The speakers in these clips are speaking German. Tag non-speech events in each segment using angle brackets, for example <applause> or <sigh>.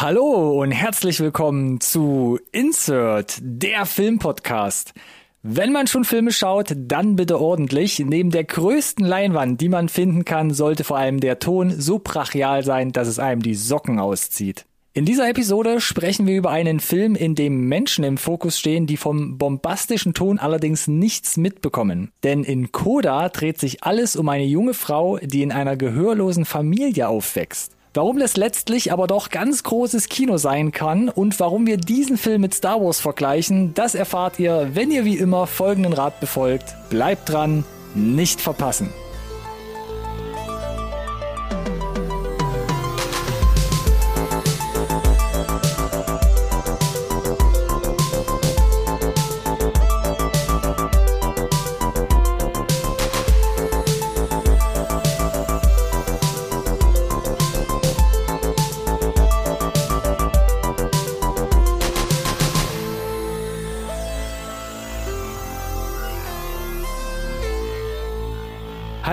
Hallo und herzlich willkommen zu Insert, der Filmpodcast. Wenn man schon Filme schaut, dann bitte ordentlich. Neben der größten Leinwand, die man finden kann, sollte vor allem der Ton so brachial sein, dass es einem die Socken auszieht. In dieser Episode sprechen wir über einen Film, in dem Menschen im Fokus stehen, die vom bombastischen Ton allerdings nichts mitbekommen. Denn in Coda dreht sich alles um eine junge Frau, die in einer gehörlosen Familie aufwächst. Warum das letztlich aber doch ganz großes Kino sein kann und warum wir diesen Film mit Star Wars vergleichen, das erfahrt ihr, wenn ihr wie immer folgenden Rat befolgt. Bleibt dran, nicht verpassen.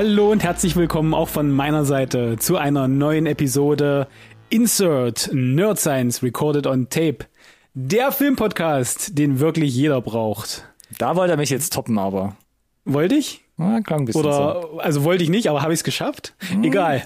Hallo und herzlich willkommen auch von meiner Seite zu einer neuen Episode Insert Nerd Science Recorded on Tape. Der Filmpodcast, den wirklich jeder braucht. Da wollte er mich jetzt toppen, aber. Wollte ich? Ja, klang ein bisschen Oder, so. also wollte ich nicht, aber habe ich es geschafft? Hm. Egal.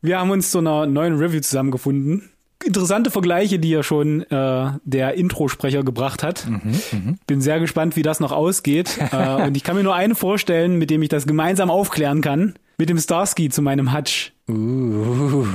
Wir haben uns zu einer neuen Review zusammengefunden. Interessante Vergleiche, die ja schon äh, der Introsprecher gebracht hat. Mhm, Bin sehr gespannt, wie das noch ausgeht. <laughs> äh, und ich kann mir nur einen vorstellen, mit dem ich das gemeinsam aufklären kann. Mit dem Starsky zu meinem Hutch. Uh,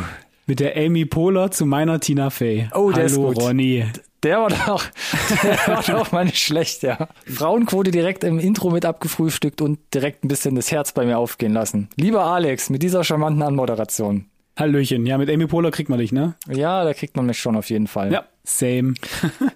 Mit der Amy Poehler zu meiner Tina Fey. Oh, der Hallo, ist gut. Ronny. der war doch, <laughs> der war <laughs> doch mal nicht schlecht, ja. Frauenquote direkt im Intro mit abgefrühstückt und direkt ein bisschen das Herz bei mir aufgehen lassen. Lieber Alex, mit dieser charmanten Anmoderation. Hallöchen. Ja, mit Amy Poehler kriegt man dich, ne? Ja, da kriegt man mich schon auf jeden Fall. Ja, same. <laughs>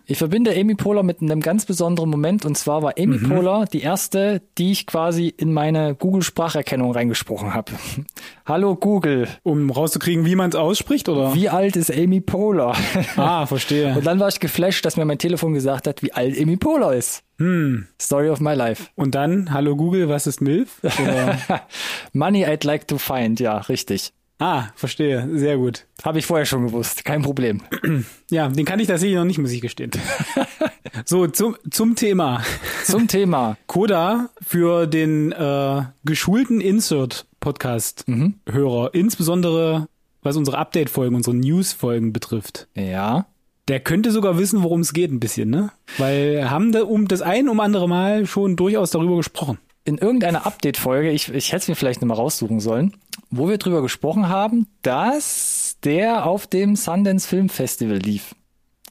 Ich verbinde Amy Poehler mit einem ganz besonderen Moment und zwar war Amy Mhm. Poehler die erste, die ich quasi in meine Google-Spracherkennung reingesprochen habe. <laughs> Hallo Google, Um rauszukriegen, wie man es ausspricht, oder? wie alt ist Amy Poehler? <laughs> Ah, verstehe. Und dann war ich geflasht, dass mir mein Telefon gesagt hat, wie alt Amy Poehler ist. Hm. Story of my life. Und dann, hallo Google, was ist MILF? Money I'd like to find, ja, richtig. Ah, verstehe. Sehr gut. Habe ich vorher schon gewusst, kein Problem. <clears throat> Ja, den kann ich tatsächlich noch nicht, muss ich gestehen. <laughs> so, zum, zum Thema. Zum Thema. <laughs> Coda für den äh, geschulten Insert-Podcast-Hörer, insbesondere was unsere Update-Folgen, unsere News-Folgen betrifft. Ja. Der könnte sogar wissen, worum es geht ein bisschen, ne? Weil haben da um das ein um andere Mal schon durchaus darüber gesprochen. In irgendeiner Update-Folge, ich, ich hätte es mir vielleicht nochmal raussuchen sollen, wo wir drüber gesprochen haben, dass der auf dem Sundance Film Festival lief.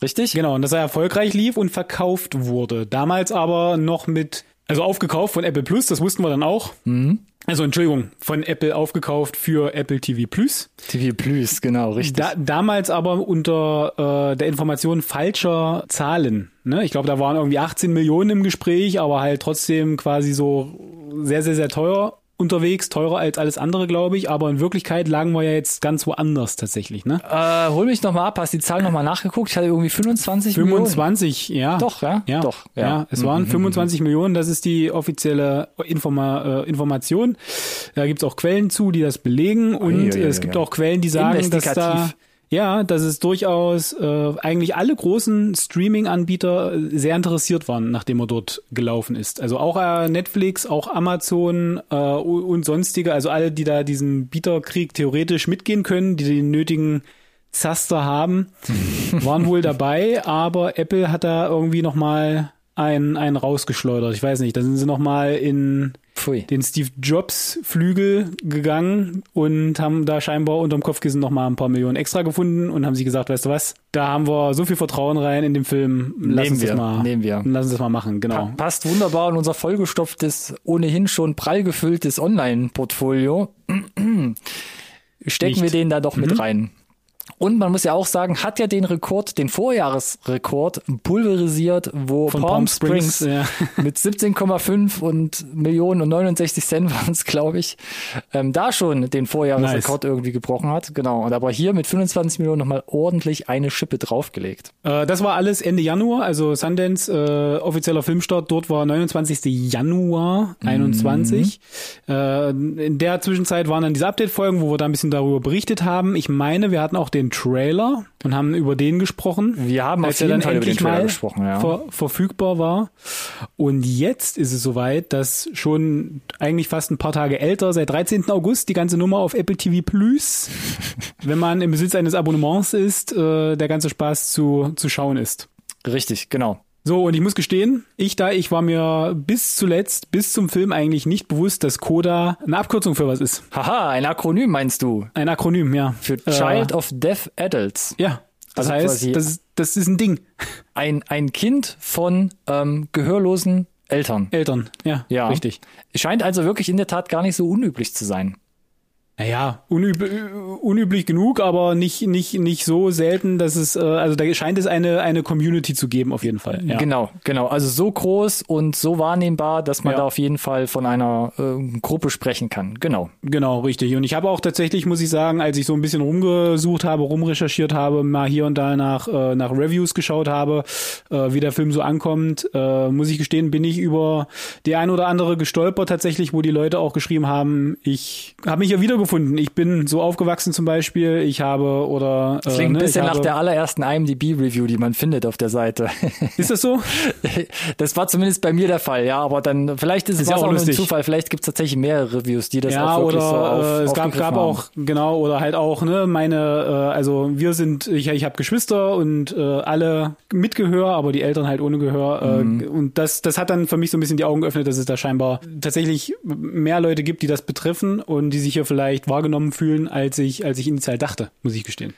Richtig? Genau, und dass er erfolgreich lief und verkauft wurde. Damals aber noch mit, also aufgekauft von Apple Plus, das wussten wir dann auch. Also Entschuldigung, von Apple aufgekauft für Apple TV Plus. TV Plus, genau, richtig. Da, damals aber unter äh, der Information falscher Zahlen. Ne? Ich glaube, da waren irgendwie 18 Millionen im Gespräch, aber halt trotzdem quasi so sehr, sehr, sehr teuer unterwegs, teurer als alles andere, glaube ich. Aber in Wirklichkeit lagen wir ja jetzt ganz woanders tatsächlich. Ne? äh, hol mich nochmal ab, hast die Zahl nochmal nachgeguckt? Ich hatte irgendwie 25 Millionen. 25, ja. Doch, ja? Ja, Doch, ja. ja. Mhm, es waren 25 Millionen, das ist die offizielle Informa äh, Information. Da gibt's auch Quellen zu, die das belegen und Ui, ui, ui, es gibt auch Quellen, die sagen, dass da. Ja, dass es durchaus äh, eigentlich alle großen Streaming-Anbieter äh, sehr interessiert waren, nachdem er dort gelaufen ist. Also auch äh, Netflix, auch Amazon äh, und sonstige, also alle, die da diesen Bieterkrieg theoretisch mitgehen können, die den nötigen Zaster haben, <laughs> waren wohl dabei, aber Apple hat da irgendwie noch mal einen, einen rausgeschleudert. Ich weiß nicht, da sind sie noch mal in Pfui. den Steve Jobs Flügel gegangen und haben da scheinbar unterm Kopfkissen noch mal ein paar Millionen extra gefunden und haben sich gesagt, weißt du was, da haben wir so viel Vertrauen rein in den Film, lass Nehmen uns wir, das mal, nehmen wir. lass uns das mal machen, genau. Pa- Passt wunderbar in unser vollgestopftes, ohnehin schon prall gefülltes Online-Portfolio. <clears throat> Stecken Nicht. wir den da doch Mhm. mit rein. Und man muss ja auch sagen, hat ja den Rekord, den Vorjahresrekord pulverisiert, wo Von Palm, Palm Springs, Springs, ja. <laughs> mit 17,5 und Millionen und 69 Cent waren es, <laughs> glaube ich, ähm, da schon den Vorjahresrekord irgendwie gebrochen hat. Genau. Und aber hier mit 25 Millionen nochmal ordentlich eine Schippe draufgelegt. Äh, das war alles Ende Januar, also Sundance, äh, offizieller Filmstart, dort war 29. Januar 21. Äh, in der Zwischenzeit waren dann diese Update-Folgen, wo wir da ein bisschen darüber berichtet haben. Ich meine, wir hatten auch den den Trailer und haben über den gesprochen. Wir haben auf jeden dann Fall über den endlich Trailer mal gesprochen, ja. ver verfügbar war. Und jetzt ist es soweit, dass schon eigentlich fast ein paar Tage älter, seit 13. August, die ganze Nummer auf Apple TV Plus, <laughs> wenn man im Besitz eines Abonnements ist, äh, der ganze Spaß zu, zu schauen ist. Richtig, genau. So, und ich muss gestehen, ich da, ich war mir bis zuletzt, bis zum Film eigentlich nicht bewusst, dass Coda eine Abkürzung für was ist. Haha, ein Akronym meinst du? Ein Akronym, ja. Für Child of Deaf Adults. Ja. Das Also heißt, das, ist- das ist ein Ding. Ein, ein Kind von ähm, gehörlosen Eltern. Eltern, ja, Ja. richtig. Scheint also wirklich in der Tat gar nicht so unüblich zu sein. Naja, unüb unüblich genug, aber nicht, nicht, nicht so selten, dass es, äh, also da scheint es eine, eine Community zu geben, auf jeden Fall. Ja. Genau, genau. Also so groß und so wahrnehmbar, dass man Ja. da auf jeden Fall von einer äh, Gruppe sprechen kann. Genau. Genau, richtig. Und ich habe auch tatsächlich, muss ich sagen, als ich so ein bisschen rumgesucht habe, rumrecherchiert habe, mal hier und da nach, äh, nach Reviews geschaut habe, äh, wie der Film so ankommt, äh, muss ich gestehen, bin ich über die ein oder andere gestolpert tatsächlich, wo die Leute auch geschrieben haben, ich habe mich ja wiedergefunden. Ich bin so aufgewachsen zum Beispiel. Ich habe oder Das klingt ne, ein bisschen nach habe, der allerersten IMDb-Review, die man findet auf der Seite. <laughs> Ist das so? Das war zumindest bei mir der Fall, ja. Aber dann, vielleicht ist es ja auch auch nur ein. Zufall. Vielleicht gibt es tatsächlich mehrere Reviews, die das ja, auch wirklich oder so auf, äh, es gab, gab haben. auch, genau, oder halt auch, ne, meine, äh, also wir sind, ich, ich habe Geschwister und äh, alle mit Gehör, aber die Eltern halt ohne Gehör. Äh, Mhm. Und das, das hat dann für mich so ein bisschen die Augen geöffnet, dass es da scheinbar tatsächlich mehr Leute gibt, die das betreffen und die sich hier vielleicht wahrgenommen fühlen, als ich, als ich initial dachte, muss ich gestehen.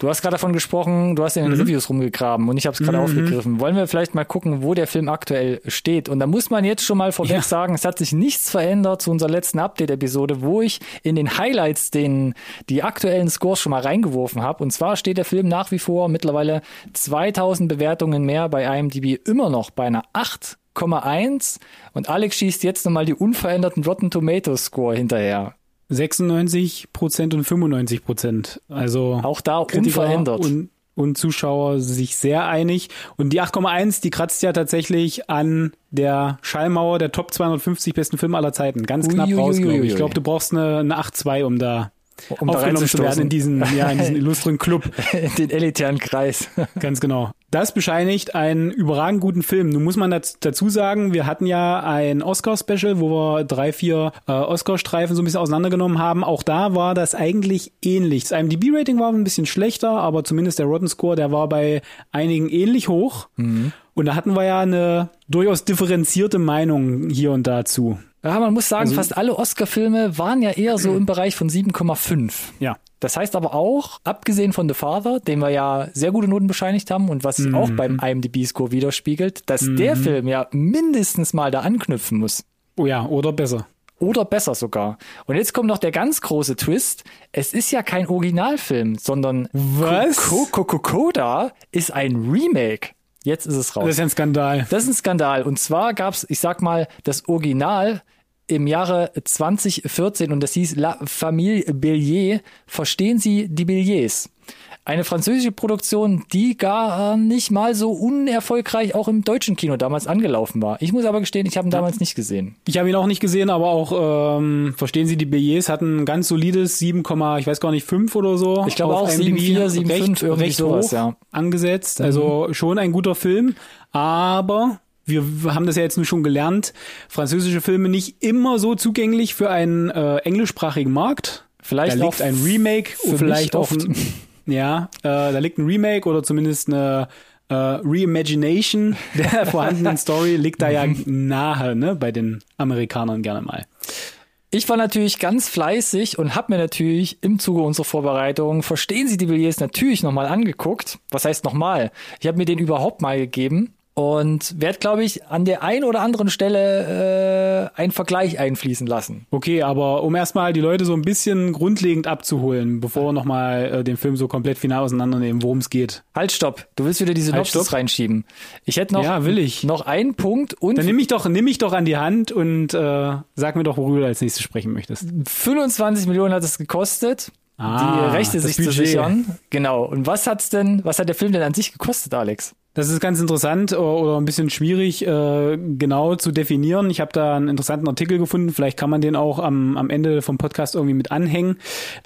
Du hast gerade davon gesprochen, du hast in den Mhm. Reviews rumgegraben und ich habe es gerade aufgegriffen. Wollen wir vielleicht mal gucken, wo der Film aktuell steht? Und da muss man jetzt schon mal vorweg Ja. sagen, es hat sich nichts verändert zu unserer letzten Update-Episode, wo ich in den Highlights den, die aktuellen Scores schon mal reingeworfen habe. Und zwar steht der Film nach wie vor mittlerweile 2000 Bewertungen mehr bei IMDb immer noch bei einer 8,1 und Alex schießt jetzt nochmal die unveränderten Rotten Tomatoes Score hinterher. 96 Prozent und 95 Prozent. Also Auch da Kritiker unverändert. Und, und Zuschauer sich sehr einig. Und die 8,1, die kratzt ja tatsächlich an der Schallmauer der Top 250 besten Filme aller Zeiten. Ganz knapp Uiuiuiui. raus, glaube ich. Ich glaube, du brauchst eine, eine 8,2, um da Um da aufgenommen zu werden in diesen, ja, in diesen <laughs> illustren Club. in den elitären Kreis. Ganz genau. Das bescheinigt einen überragend guten Film. Nun muss man daz- dazu sagen, wir hatten ja ein Oscar-Special, wo wir drei, vier äh, Oscar-Streifen so ein bisschen auseinandergenommen haben. Auch da war das eigentlich ähnlich. Das IMDb-Rating war ein bisschen schlechter, aber zumindest der Rotten Score, der war bei einigen ähnlich hoch. Und da hatten wir ja eine durchaus differenzierte Meinung hier und dazu. Ja, man muss sagen, Also- fast alle Oscar-Filme waren ja eher so im <clears throat> Bereich von 7,5. Ja. Das heißt aber auch, abgesehen von The Father, dem wir ja sehr gute Noten bescheinigt haben und was sich auch beim IMDb-Score widerspiegelt, dass der Film ja mindestens mal da anknüpfen muss. Oh ja, oder besser. Oder besser sogar. Und jetzt kommt noch der ganz große Twist. Es ist ja kein Originalfilm, sondern Was? Ko- Ko- Ko- Koda ist ein Remake. Jetzt ist es raus. Das ist ein Skandal. Das ist ein Skandal. Und zwar gab's, ich sag mal, das Original im Jahre 2014 und das hieß La Famille Bellier. Verstehen Sie die Belliers? Eine französische Produktion, die gar nicht mal so unerfolgreich auch im deutschen Kino damals angelaufen war. Ich muss aber gestehen, ich habe ihn damals nicht gesehen. Ich habe ihn auch nicht gesehen, aber auch, ähm, verstehen Sie, die Billets hatten ein ganz solides 7, ich weiß gar nicht, 5 oder so. Ich glaube auch IMDb. 7,4, 7,5, recht, irgendwie recht sowas, hoch ja. Mhm. angesetzt. Also schon ein guter Film, aber wir haben das ja jetzt nur schon gelernt, französische Filme nicht immer so zugänglich für einen äh, englischsprachigen Markt. Vielleicht da liegt ein Remake, vielleicht auch oft. ein, <laughs> ja, äh, da liegt ein Remake oder zumindest eine äh, Reimagination der <laughs> vorhandenen Story liegt da ja nahe, ne, bei den Amerikanern gerne mal. Ich war natürlich ganz fleißig und habe mir natürlich im Zuge unserer Vorbereitung Verstehen Sie die Billets natürlich nochmal angeguckt. Was heißt nochmal? Ich habe mir den überhaupt mal gegeben und werde, glaube ich, an der einen oder anderen Stelle äh, einen Vergleich einfließen lassen. Okay, aber um erstmal die Leute so ein bisschen grundlegend abzuholen, bevor wir nochmal äh, den Film so komplett final auseinandernehmen, worum es geht. Halt, stopp. Du willst wieder die Synopsis stopp. reinschieben. Ich hätte noch, Ja, will ich. noch einen Punkt und Dann nimm mich doch, nimm mich doch an die Hand und äh, sag mir doch, worüber du als nächstes sprechen möchtest. 25 Millionen hat es gekostet. Ah, die Rechte sich zu Budget. sichern. Genau. Und was hat's denn, was hat der Film denn an sich gekostet, Alex? Das ist ganz interessant oder ein bisschen schwierig äh, genau zu definieren. Ich habe da einen interessanten Artikel gefunden. Vielleicht kann man den auch am, am Ende vom Podcast irgendwie mit anhängen.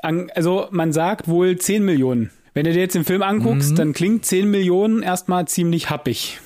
An, also man sagt wohl 10 Millionen. Wenn du dir jetzt den Film anguckst, mhm. dann klingt 10 Millionen erstmal ziemlich happig.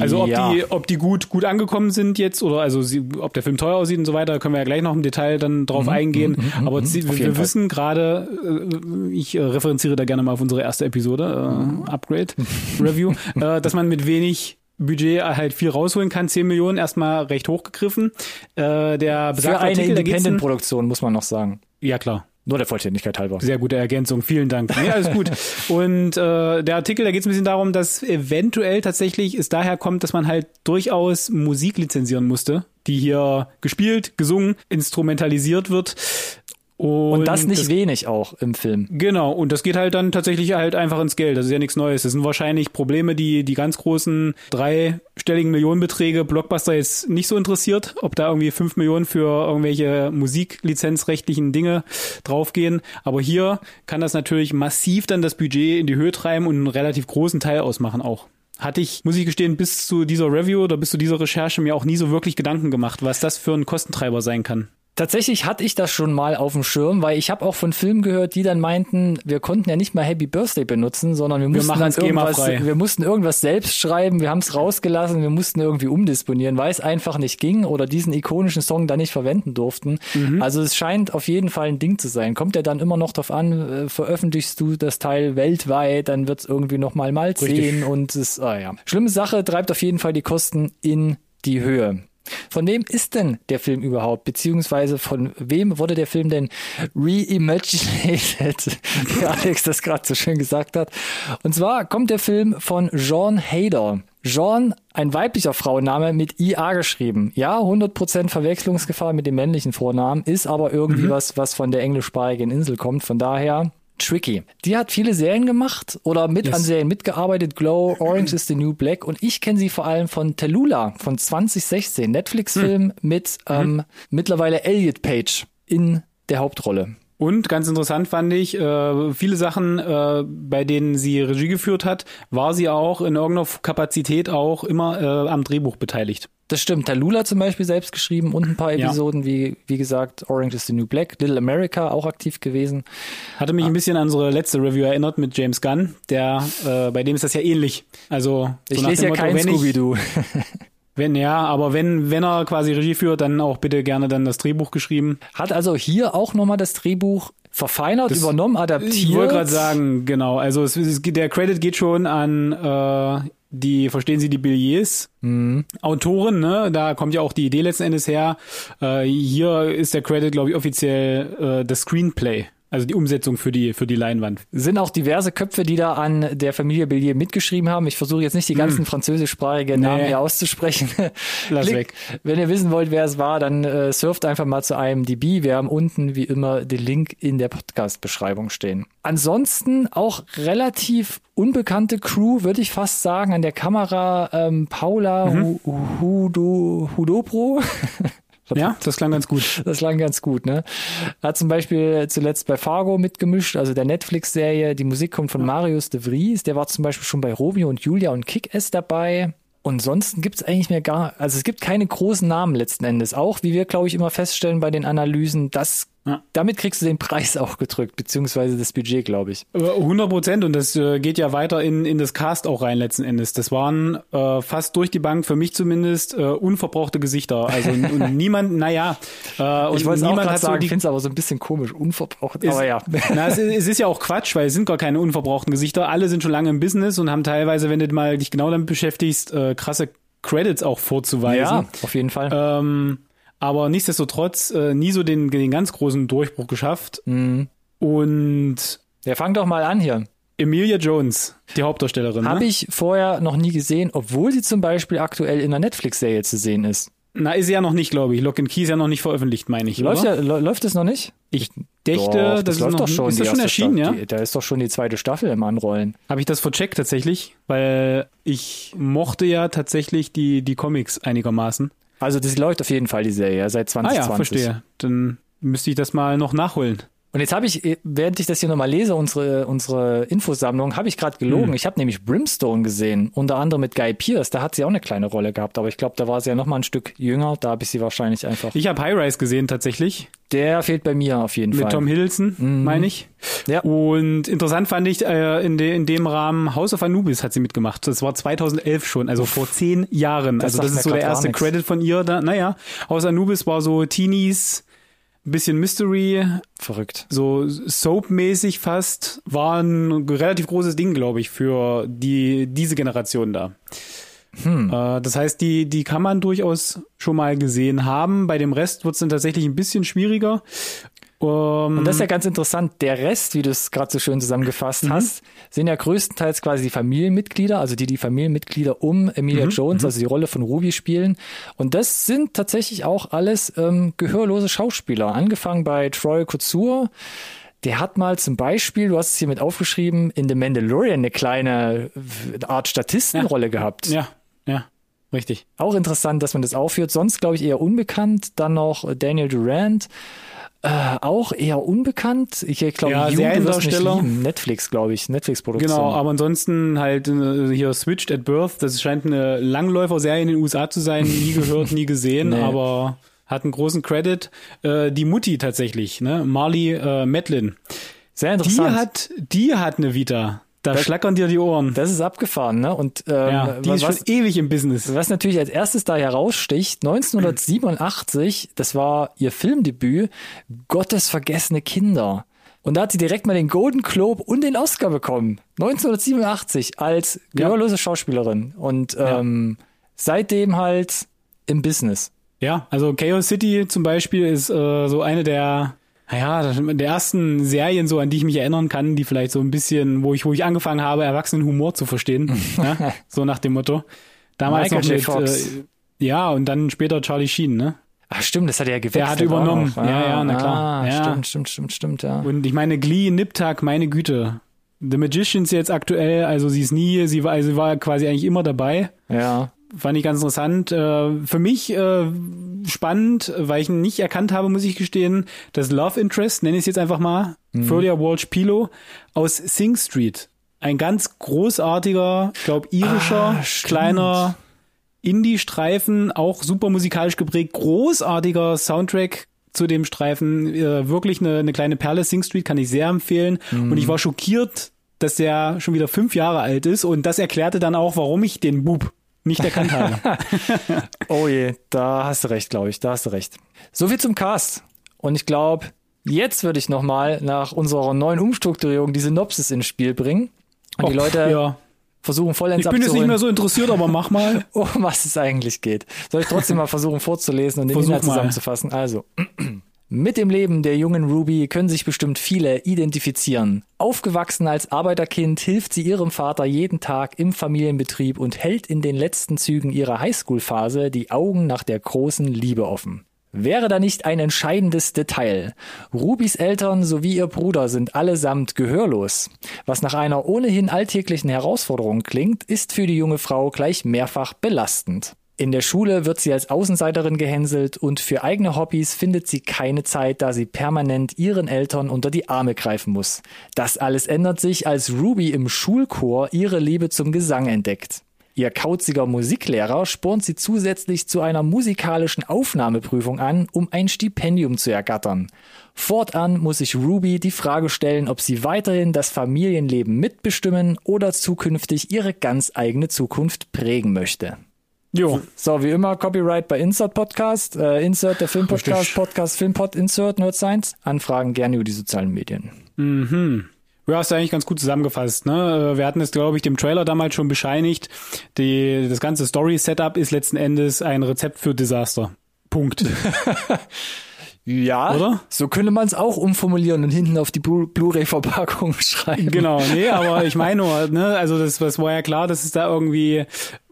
Also ob ja. die, ob die gut, gut angekommen sind jetzt oder also sie, ob der Film teuer aussieht und so weiter, können wir ja gleich noch im Detail dann drauf mhm, eingehen. Mhm, mhm Aber mhm, wir, wir wissen gerade, äh, ich äh, referenziere da gerne mal auf unsere erste Episode, äh, Upgrade <laughs> Review, äh, dass man mit wenig Budget halt viel rausholen kann. 10 Millionen erstmal recht hochgegriffen. Äh, der Für eine Independent-Produktion, muss man noch sagen. Ja, klar. Nur der Vollständigkeit halber. Sehr gute Ergänzung, vielen Dank. Ja, alles gut. <laughs> Und äh, der Artikel, da geht es ein bisschen darum, dass eventuell tatsächlich es daher kommt, dass man halt durchaus Musik lizenzieren musste, die hier gespielt, gesungen, instrumentalisiert wird. Und, und, das nicht das, wenig auch im Film. Genau, und das geht halt dann tatsächlich halt einfach ins Geld. Das ist ja nichts Neues. Das sind wahrscheinlich Probleme, die die ganz großen dreistelligen Millionenbeträge Blockbuster jetzt nicht so interessiert, ob da irgendwie fünf Millionen für irgendwelche musiklizenzrechtlichen Dinge draufgehen. Aber hier kann das natürlich massiv dann das Budget in die Höhe treiben und einen relativ großen Teil ausmachen auch hatte ich, muss ich gestehen, bis zu dieser Review oder bis zu dieser Recherche mir auch nie so wirklich Gedanken gemacht, was das für ein Kostentreiber sein kann. Tatsächlich hatte ich das schon mal auf dem Schirm, weil ich habe auch von Filmen gehört, die dann meinten, wir konnten ja nicht mal Happy Birthday benutzen, sondern wir mussten wir dann irgendwas, wir mussten irgendwas selbst schreiben, wir haben es rausgelassen, wir mussten irgendwie umdisponieren, weil es einfach nicht ging oder diesen ikonischen Song da nicht verwenden durften. Mhm. Also es scheint auf jeden Fall ein Ding zu sein. Kommt ja dann immer noch drauf an, äh, veröffentlichst du das Teil weltweit, dann wird es irgendwie noch mal mal zehn und es, ah ja. Schlimme Sache, treibt auf jeden Fall die Kosten in die Höhe. Von wem ist denn der Film überhaupt? Beziehungsweise von wem wurde der Film denn reimaginated? <laughs> Wie Alex das gerade so schön gesagt hat. Und zwar kommt der Film von Jean Hader. Jean, ein weiblicher Frauenname mit IA geschrieben. Ja, 100% Verwechslungsgefahr mit dem männlichen Vornamen, ist aber irgendwie mhm. was, was von der englischsprachigen Insel kommt. Von daher Tricky. Die hat viele Serien gemacht oder mit yes. an Serien mitgearbeitet. Glow, <clears throat> Orange is the New Black. Und ich kenne sie vor allem von Tallulah von 2016. Netflix-Film hm. mit ähm, hm. mittlerweile Elliot Page in der Hauptrolle. Und ganz interessant fand ich, äh, viele Sachen, äh, bei denen sie Regie geführt hat, war sie auch in irgendeiner Kapazität auch immer äh, am Drehbuch beteiligt. Das stimmt. Tallulah zum Beispiel selbst geschrieben und ein paar Episoden, ja. wie, wie gesagt, Orange is the New Black, Little America auch aktiv gewesen. Hatte mich ah. ein bisschen an unsere letzte Review erinnert mit James Gunn, der, äh, bei dem ist das ja ähnlich. Also, so ich lese ja Motto, kein Scooby-Doo. <laughs> Wenn ja, aber wenn wenn er quasi Regie führt, dann auch bitte gerne dann das Drehbuch geschrieben. Hat also hier auch nochmal das Drehbuch verfeinert, das, übernommen, adaptiert. Ich wollte gerade sagen, genau. Also es, es, der Credit geht schon an äh, die verstehen Sie die Billets, mhm. Autoren, ne? Da kommt ja auch die Idee letzten Endes her. Äh, hier ist der Credit, glaube ich, offiziell äh, das Screenplay. Also die Umsetzung für die, für die Leinwand. Sind auch diverse Köpfe, die da an der Familie Bellier mitgeschrieben haben. Ich versuche jetzt nicht die ganzen hm. französischsprachigen nee. Namen hier auszusprechen. Lass Klick. weg. Wenn ihr wissen wollt, wer es war, dann äh, surft einfach mal zu einem DB. Wir haben unten wie immer den Link in der Podcast-Beschreibung stehen. Ansonsten auch relativ unbekannte Crew, würde ich fast sagen. An der Kamera ähm, Paula mhm. Hudo, Hudopro. <laughs> Ja, das klang ganz gut. Das klang ganz gut, ne? Hat zum Beispiel zuletzt bei Fargo mitgemischt, also der Netflix-Serie. Die Musik kommt von Marius de Vries. Der war zum Beispiel schon bei Romeo und Julia und Kick-Ass dabei. Und sonst gibt's eigentlich mehr gar, also es gibt keine großen Namen letzten Endes. Auch, wie wir, glaube ich, immer feststellen bei den Analysen, das ja. Damit kriegst du den Preis auch gedrückt, beziehungsweise das Budget, glaube ich. 100 Prozent und das äh, geht ja weiter in, in das Cast auch rein letzten Endes. Das waren äh, fast durch die Bank, für mich zumindest, äh, unverbrauchte Gesichter. Also und <laughs> niemand, naja. Äh, und ich wollte niemand hat sagen, so ich finde es aber so ein bisschen komisch, unverbraucht, ist, aber ja. <laughs> Na, es, es, ist ja auch Quatsch, weil es sind gar keine unverbrauchten Gesichter. Alle sind schon lange im Business und haben teilweise, wenn du mal dich genau damit beschäftigst, äh, krasse Credits auch vorzuweisen. Ja, auf jeden Fall. Ähm, aber nichtsdestotrotz äh, nie so den, den ganz großen Durchbruch geschafft. Mhm. Und ja, fang doch mal an hier. Emilia Jones, die Hauptdarstellerin. Habe ne? ich vorher noch nie gesehen, obwohl sie zum Beispiel aktuell in einer Netflix-Serie zu sehen ist. Na, ist sie ja noch nicht, glaube ich. Lock and Key ist ja noch nicht veröffentlicht, meine ich. Läuft, ja, läuft es noch nicht? Ich dächte, doch, das, das läuft doch schon. Ist das schon erschienen, Staffel, ja? Die, da ist doch schon die zweite Staffel im Anrollen. Habe ich das vercheckt tatsächlich, weil ich mochte ja tatsächlich die, die Comics einigermaßen. Also das läuft auf jeden Fall die Serie seit 2020. Ah ja, verstehe. Dann müsste ich das mal noch nachholen. Und jetzt habe ich, während ich das hier nochmal lese, unsere, unsere Infosammlung, habe ich gerade gelogen. Hm. Ich habe nämlich Brimstone gesehen, unter anderem mit Guy Pierce. Da hat sie auch eine kleine Rolle gehabt, aber ich glaube, da war sie ja nochmal ein Stück jünger. Da habe ich sie wahrscheinlich einfach. Ich habe High Rise gesehen tatsächlich. Der fehlt bei mir auf jeden mit Fall. Mit Tom Hiddleston, mhm. meine ich. Ja. Und interessant fand ich, äh, in, de, in dem Rahmen House of Anubis hat sie mitgemacht. Das war 2011 schon, also vor zehn Jahren. Das also das ist so der erste Credit von ihr. Da, naja, House of Anubis war so Teenies bisschen Mystery. Verrückt. So Soap-mäßig fast. War ein relativ großes Ding, glaube ich, für die, diese Generation da. Hm. Äh, das heißt, die, die kann man durchaus schon mal gesehen haben. Bei dem Rest wird es dann tatsächlich ein bisschen schwieriger. Um, und das ist ja ganz interessant. Der Rest, wie du es gerade so schön zusammengefasst mhm. hast, sind ja größtenteils quasi die Familienmitglieder, also die die Familienmitglieder um Emilia mhm. Jones, mhm. also die Rolle von Ruby spielen. Und das sind tatsächlich auch alles ähm, gehörlose Schauspieler. Angefangen bei Troy Couture. Der hat mal zum Beispiel, du hast es hier mit aufgeschrieben, in The Mandalorian eine kleine Art Statistenrolle ja. gehabt. Ja, ja. Richtig. Auch interessant, dass man das aufführt. Sonst, glaube ich, eher unbekannt. Dann noch Daniel Durant. Äh, auch eher unbekannt. Ich glaube, ja, Seriendarsteller. Netflix, glaube ich, Netflix-Produktion. Genau, aber ansonsten halt äh, hier Switched at Birth. Das scheint eine Langläufer-Serie in den USA zu sein. Nie <laughs> gehört, nie gesehen, nee. aber hat einen großen Credit. Äh, die Mutti tatsächlich, ne? Marley äh, Madeline. Sehr interessant. Die hat, die hat eine Vita. Da das, schlackern dir die Ohren. Das ist abgefahren, ne? Und ähm, ja, die was, ist schon ewig im Business. Was natürlich als erstes da heraussticht, 1987, das war ihr Filmdebüt, Gottes vergessene Kinder. Und da hat sie direkt mal den Golden Globe und den Oscar bekommen. 1987 als gehörlose ja. Schauspielerin. Und ähm, ja. seitdem halt im Business. Ja, also Chaos City zum Beispiel ist äh, so eine der naja, der ersten Serien so, an die ich mich erinnern kann, die vielleicht so ein bisschen, wo ich, wo ich angefangen habe, Erwachsenenhumor zu verstehen. ja? <laughs> So nach dem Motto. Damals Michael noch mit, äh, ja, und dann später Charlie Sheen, ne? Ach stimmt, das hat er ja gewechselt. Der hat übernommen. Ah, ja, ja, na klar. Ah, ja. Stimmt, stimmt, stimmt, stimmt, ja. Und ich meine, Glee, Niptag, meine Güte. The Magicians jetzt aktuell, also sie ist nie, sie war, also sie war quasi eigentlich immer dabei. Ja fand ich ganz interessant. Äh, für mich äh, spannend, weil ich ihn nicht erkannt habe, muss ich gestehen, das Love Interest, nenne ich es jetzt einfach mal, mhm. Frodia Walsh Pilo aus Sing Street. Ein ganz großartiger, ich glaube, irischer, ah, kleiner Indie-Streifen, auch super musikalisch geprägt, großartiger Soundtrack zu dem Streifen, äh, wirklich eine, eine kleine Perle, Sing Street kann ich sehr empfehlen. Mhm. Und ich war schockiert, dass der schon wieder fünf Jahre alt ist und das erklärte dann auch, warum ich den Bub nicht erkannt habe. <laughs> oh je, da hast du recht, glaube ich, da hast du recht. So viel zum Cast. Und ich glaube, jetzt würde ich nochmal nach unserer neuen Umstrukturierung die Synopsis ins Spiel bringen. Und die Leute ja. versuchen vollends Ich bin jetzt nicht mehr so interessiert, aber mach mal. um <laughs> was es eigentlich geht. Soll ich trotzdem mal versuchen vorzulesen und den Versuch Inhalt mal. zusammenzufassen? Also. Mit dem Leben der jungen Ruby können sich bestimmt viele identifizieren. Aufgewachsen als Arbeiterkind hilft sie ihrem Vater jeden Tag im Familienbetrieb und hält in den letzten Zügen ihrer Highschool-Phase die Augen nach der großen Liebe offen. Wäre da nicht ein entscheidendes Detail? Rubys Eltern sowie ihr Bruder sind allesamt gehörlos. Was nach einer ohnehin alltäglichen Herausforderung klingt, ist für die junge Frau gleich mehrfach belastend. In der Schule wird sie als Außenseiterin gehänselt und für eigene Hobbys findet sie keine Zeit, da sie permanent ihren Eltern unter die Arme greifen muss. Das alles ändert sich, als Ruby im Schulchor ihre Liebe zum Gesang entdeckt. Ihr kauziger Musiklehrer spornt sie zusätzlich zu einer musikalischen Aufnahmeprüfung an, um ein Stipendium zu ergattern. Fortan muss sich Ruby die Frage stellen, ob sie weiterhin das Familienleben mitbestimmen oder zukünftig ihre ganz eigene Zukunft prägen möchte. Jo. So, wie immer, Copyright bei Insert Podcast, äh, Insert der Filmpodcast, Richtig. Podcast Filmpod, Insert Nerd Science. Anfragen gerne über die sozialen Medien. Mhm. Du hast ja eigentlich ganz gut zusammengefasst. Ne? Äh, wir hatten es, glaube ich, dem Trailer damals schon bescheinigt. Die, das ganze Story-Setup ist letzten Endes ein Rezept für Desaster. Punkt. <laughs> Ja, oder? So könnte man es auch umformulieren und hinten auf die Blu-ray-Verpackung <laughs> schreiben. Genau, nee, aber ich meine nur, ne, also das, das war ja klar, dass es da irgendwie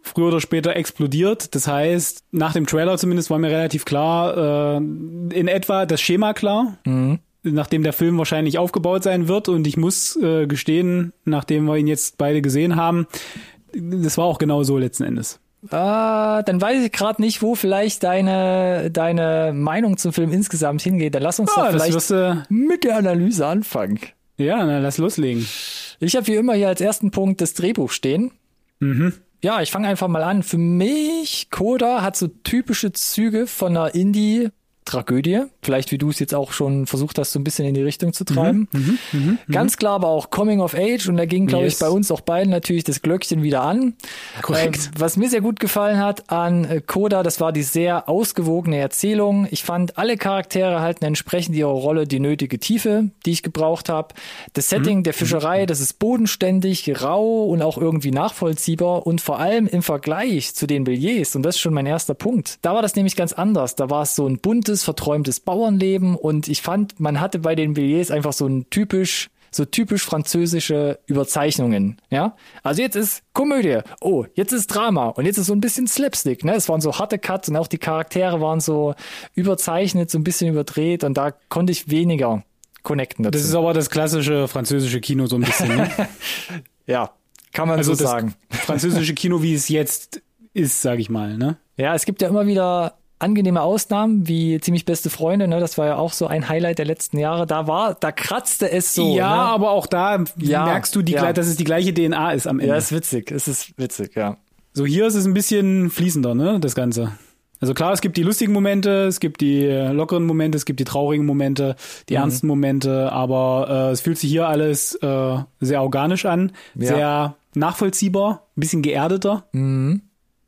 früher oder später explodiert. Das heißt, nach dem Trailer zumindest war mir relativ klar, äh, in etwa das Schema klar. Mhm. Nachdem der Film wahrscheinlich aufgebaut sein wird und ich muss äh, gestehen, nachdem wir ihn jetzt beide gesehen haben, das war auch genau so letzten Endes. Ah, dann weiß ich gerade nicht, wo vielleicht deine, deine Meinung zum Film insgesamt hingeht. Dann lass uns Ah, doch vielleicht wirst du- mit der Analyse anfangen. Ja, na, lass loslegen. Ich habe wie immer hier als ersten Punkt das Drehbuch stehen. Mhm. Ja, ich fange einfach mal an. Für mich, Coda hat so typische Züge von einer Indie-Tragödie. Vielleicht wie du es jetzt auch schon versucht hast, so ein bisschen in die Richtung zu treiben. Ganz klar aber auch Coming of Age und da ging, glaube Yes. ich, bei uns auch beiden natürlich das Glöckchen wieder an. Korrekt. Ähm, was mir sehr gut gefallen hat an äh, Coda, das war die sehr ausgewogene Erzählung. Ich fand, alle Charaktere halten entsprechend ihrer Rolle die nötige Tiefe, die ich gebraucht habe. Das Setting der Fischerei, das ist bodenständig, rau und auch irgendwie nachvollziehbar und vor allem im Vergleich zu den Billets, und das ist schon mein erster Punkt, da war das nämlich ganz anders. Da war es so ein buntes, verträumtes Bauernleben und ich fand, man hatte bei den Billets einfach so ein typisch so typisch französische Überzeichnungen, ja. Also jetzt ist Komödie, oh, jetzt ist Drama und jetzt ist so ein bisschen Slapstick, ne? Es waren so harte Cuts und auch die Charaktere waren so überzeichnet, so ein bisschen überdreht und da konnte ich weniger connecten dazu. Das ist aber das klassische französische Kino so ein bisschen. Ne? <laughs> ja, kann man Also so sagen. französische Kino, wie es jetzt ist, sag ich mal. Ne? Ja, es gibt ja immer wieder angenehme Ausnahmen, wie ziemlich beste Freunde, ne? Das war ja auch so ein Highlight der letzten Jahre. Da war, da kratzte es so. ja, ne? aber auch da Ja, merkst du, die, ja. dass es die gleiche DNA ist am Ende. Ja, ist witzig. Es ist witzig, ja. So hier ist es ein bisschen fließender, ne, das Ganze. Also klar, es gibt die lustigen Momente, es gibt die äh, lockeren Momente, es gibt die traurigen Momente, die Mhm. ernsten Momente, aber äh, es fühlt sich hier alles äh, sehr organisch an, Ja. sehr nachvollziehbar, ein bisschen geerdeter. Mhm.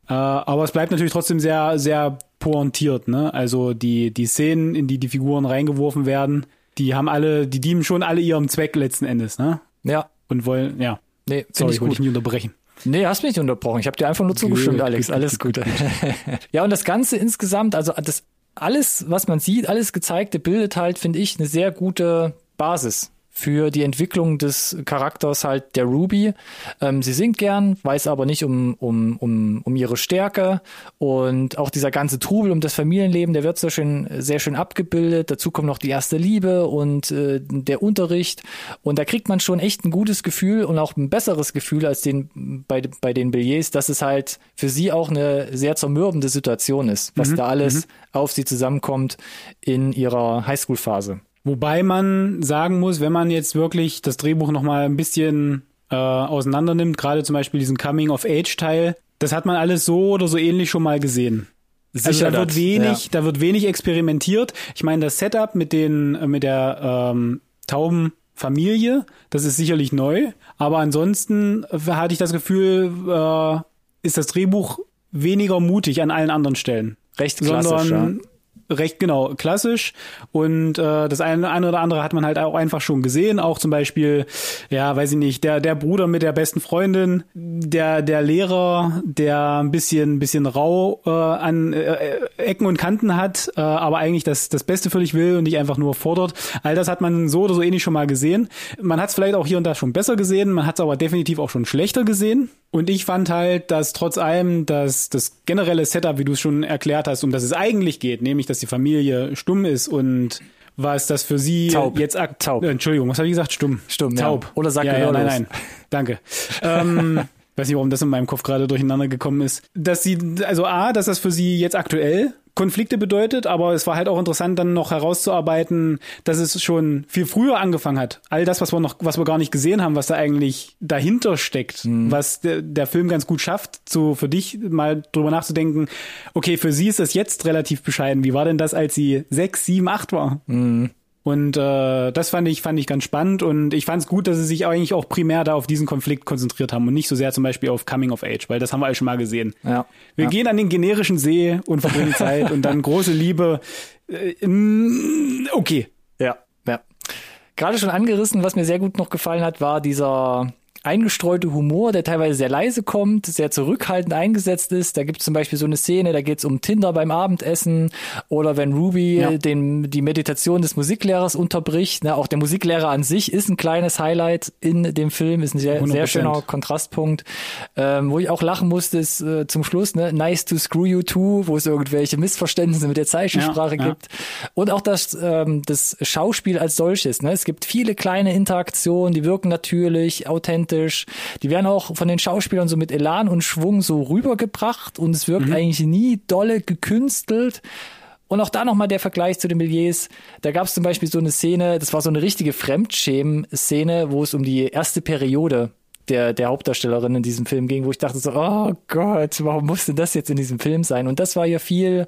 Äh, aber es bleibt natürlich trotzdem sehr, sehr pointiert, ne? Also die, die Szenen, in die die Figuren reingeworfen werden, die haben alle, die dienen schon alle ihrem Zweck letzten Endes, ne? Ja. Und wollen, ja. Nee, finde Sorry, ich ich wollte nicht unterbrechen. Nee, hast mich nicht unterbrochen. Ich habe dir einfach nur zugestimmt, Alex. alles gut. <laughs> ja, und das Ganze insgesamt, also das alles, was man sieht, alles gezeigte, bildet halt, finde ich, eine sehr gute Basis für die Entwicklung des Charakters halt der Ruby. Ähm, sie singt gern, weiß aber nicht um, um, um, um ihre Stärke und auch dieser ganze Trubel um das Familienleben, der wird sehr schön, sehr schön abgebildet. Dazu kommt noch die erste Liebe und äh, der Unterricht und da kriegt man schon echt ein gutes Gefühl und auch ein besseres Gefühl als den bei, bei den Billets, dass es halt für sie auch eine sehr zermürbende Situation ist, was da alles auf sie zusammenkommt in ihrer Highschool-Phase. Wobei man sagen muss, wenn man jetzt wirklich das Drehbuch noch mal ein bisschen äh, auseinander nimmt, gerade zum Beispiel diesen Coming-of-Age-Teil, das hat man alles so oder so ähnlich schon mal gesehen. Also da wird das, wenig, ja. da wird wenig experimentiert. Ich meine, das Setup mit den, äh, mit der ähm, tauben Familie, das ist sicherlich neu. Aber ansonsten hatte ich das Gefühl, äh, ist das Drehbuch weniger mutig an allen anderen Stellen Recht klassisch, sondern recht genau klassisch. Und äh, das eine, eine oder andere hat man halt auch einfach schon gesehen. Auch zum Beispiel ja weiß ich nicht der der Bruder mit der besten Freundin der der Lehrer der ein bisschen bisschen rau äh, an äh, Ecken und Kanten hat äh, aber eigentlich das das Beste für dich will und nicht einfach nur fordert. All das hat man so oder so ähnlich schon mal gesehen. Man hat es vielleicht auch hier und da schon besser gesehen. Man hat es aber definitiv auch schon schlechter gesehen und ich fand halt, dass trotz allem dass das generelle Setup, wie du es schon erklärt hast, um das es eigentlich geht, nämlich dass die Familie stumm ist und was das für sie Taub. jetzt ak Taub. Äh, Entschuldigung, was habe ich gesagt? Stumm. Stumm, ja. Taub. Oder sag ja, ja, nein, nein. Danke. ähm, <laughs> weiß nicht, warum das in meinem Kopf gerade durcheinander gekommen ist. Dass sie, also A, dass das für sie jetzt aktuell Konflikte bedeutet, aber es war halt auch interessant, dann noch herauszuarbeiten, dass es schon viel früher angefangen hat. All das, was wir noch, was wir gar nicht gesehen haben, was da eigentlich dahinter steckt, Mhm. was der, der Film ganz gut schafft, so für dich mal drüber nachzudenken, okay, für sie ist das jetzt relativ bescheiden. Wie war denn das, als sie sechs, sieben, acht war? Und äh, das fand ich fand ich ganz spannend und ich fand es gut, dass sie sich eigentlich auch primär da auf diesen Konflikt konzentriert haben und nicht so sehr zum Beispiel auf Coming of Age, weil das haben wir alle schon mal gesehen. Ja. Wir ja. gehen an den generischen See und verbringen Zeit und dann große Liebe. Äh, okay. Ja, ja. Gerade schon angerissen, was mir sehr gut noch gefallen hat, war dieser eingestreute Humor, der teilweise sehr leise kommt, sehr zurückhaltend eingesetzt ist. Da gibt es zum Beispiel so eine Szene, da geht es um Tinder beim Abendessen oder wenn Ruby Ja. den, die Meditation des Musiklehrers unterbricht. Ne, auch der Musiklehrer an sich ist ein kleines Highlight in dem Film, ist ein sehr, sehr 100%. schöner Kontrastpunkt. Ähm, wo ich auch lachen musste, ist äh, zum Schluss, ne, nice to screw you too, wo es irgendwelche Missverständnisse mit der Zeichensprache Ja, ja. gibt. Und auch das, ähm, das Schauspiel als solches. Ne? Es gibt viele kleine Interaktionen, die wirken natürlich, authentisch. Sympathisch. Die werden auch von den Schauspielern so mit Elan und Schwung so rübergebracht und es wirkt mhm. eigentlich nie dolle gekünstelt. Und auch da nochmal der Vergleich zu den Milliers. Da gab es zum Beispiel so eine Szene, das war so eine richtige Fremdschämen-Szene, wo es um die erste Periode der, der Hauptdarstellerin in diesem Film ging, wo ich dachte so, oh Gott, warum musste das jetzt in diesem Film sein? Und das war ja viel,